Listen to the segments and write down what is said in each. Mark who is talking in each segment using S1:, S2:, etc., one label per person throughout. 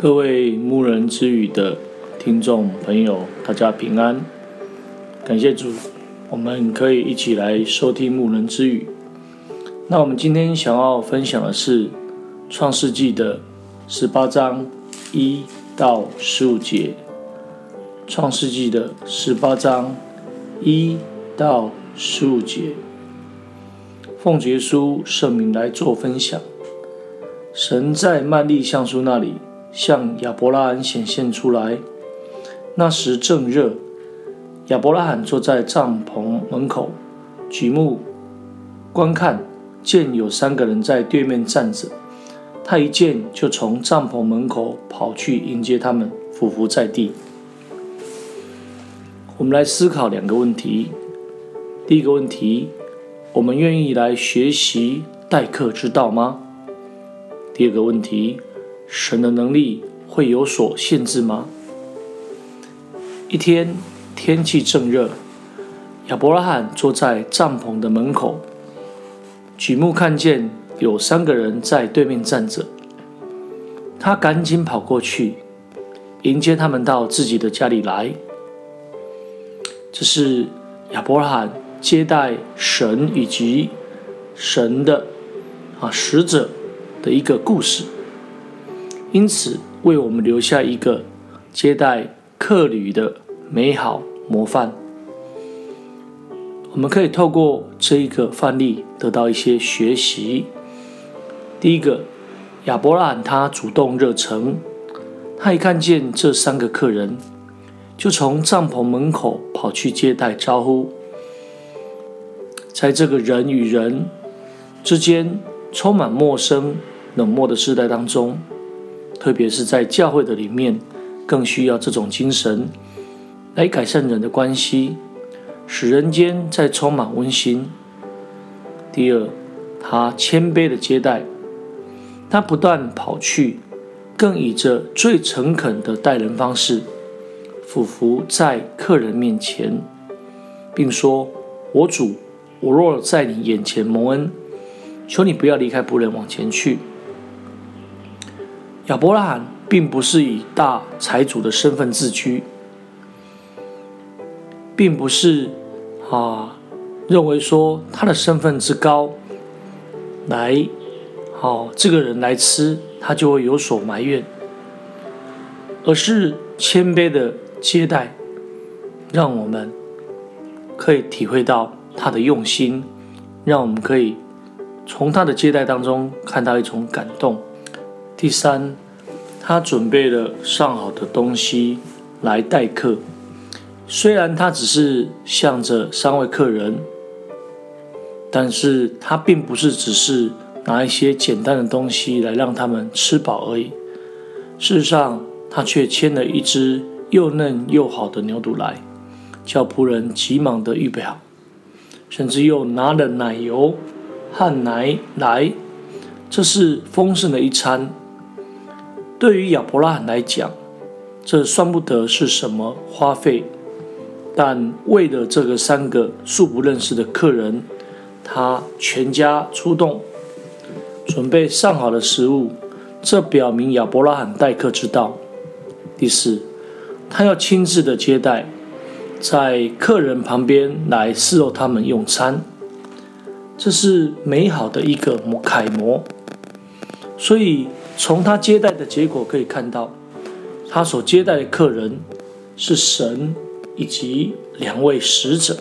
S1: 各位牧人之语的听众朋友，大家平安，感谢主，我们可以一起来收听牧人之语。那我们今天想要分享的是创世纪的十八章一到十五节。创世纪的十八章一到十五节，奉耶稣圣名来做分享。神在曼利橡树那里。向亚伯拉罕显现出来。那时正热，亚伯拉罕坐在帐篷门口，举目观看，见有三个人在对面站着。他一见，就从帐篷门口跑去迎接他们，俯伏在地。我们来思考两个问题。第一个问题：我们愿意来学习待客之道吗？第二个问题。神的能力会有所限制吗？一天天气正热，亚伯拉罕坐在帐篷的门口，举目看见有三个人在对面站着。他赶紧跑过去，迎接他们到自己的家里来。这是亚伯拉罕接待神以及神的啊使者的一个故事。因此，为我们留下一个接待客旅的美好模范。我们可以透过这一个范例得到一些学习。第一个，亚伯拉罕他主动热诚，他一看见这三个客人，就从帐篷门口跑去接待招呼。在这个人与人之间充满陌生、冷漠的时代当中。特别是在教会的里面，更需要这种精神来改善人的关系，使人间再充满温馨。第二，他谦卑的接待，他不断跑去，更以着最诚恳的待人方式，俯伏在客人面前，并说：“我主，我若在你眼前蒙恩，求你不要离开仆人往前去。”亚伯拉罕并不是以大财主的身份自居，并不是啊认为说他的身份之高，来好、这个人来吃他就会有所埋怨，而是谦卑的接待，让我们可以体会到他的用心，让我们可以从他的接待当中看到一种感动。第三，他准备了上好的东西来待客。虽然他只是向着三位客人，但是他并不是只是拿一些简单的东西来让他们吃饱而已。事实上，他却牵了一只又嫩又好的牛犊来，叫仆人急忙地预备好，甚至又拿了奶油和奶来，这是丰盛的一餐。对于亚伯拉罕来讲，这算不得是什么花费，但为了这个三个素不认识的客人，他全家出动，准备上好的食物，这表明亚伯拉罕待客之道。第四，他要亲自的接待，在客人旁边来伺候他们用餐，这是美好的一个模楷模，所以。从他接待的结果可以看到，他所接待的客人是神以及两位使者。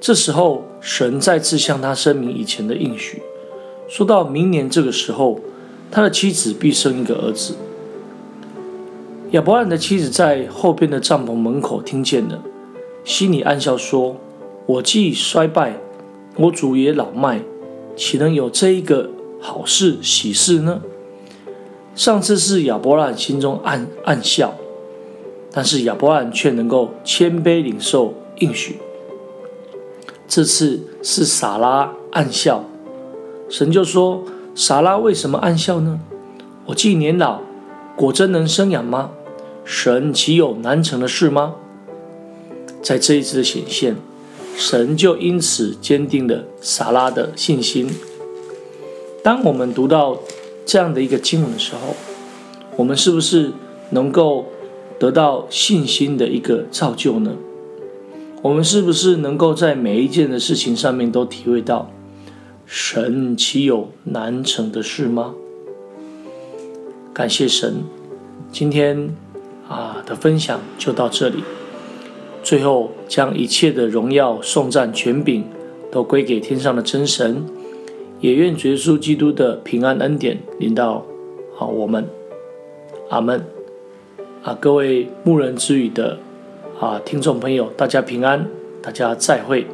S1: 这时候，神再次向他声明以前的应许，说到明年这个时候，他的妻子必生一个儿子。亚伯拉罕的妻子在后边的帐篷门口听见了，心里暗笑说：“我既衰败，我主也老迈，岂能有这一个好事喜事呢？”上次是亚伯拉罕心中暗暗笑，但是亚伯拉罕却能够谦卑领受应许。这次是撒拉暗笑，神就说：“撒拉为什么暗笑呢？我既年老，果真能生养吗？神岂有难成的事吗？”在这一次的显现，神就因此坚定了撒拉的信心。当我们读到。这样的一个经文的时候，我们是不是能够得到信心的一个造就呢？我们是不是能够在每一件的事情上面都体会到，神岂有难成的事吗？感谢神，今天啊的分享就到这里。最后，将一切的荣耀、颂赞、权柄都归给天上的真神，也愿耶稣基督的平安恩典临到啊我们。阿门。啊，各位牧人之语的啊听众朋友，大家平安，大家再会。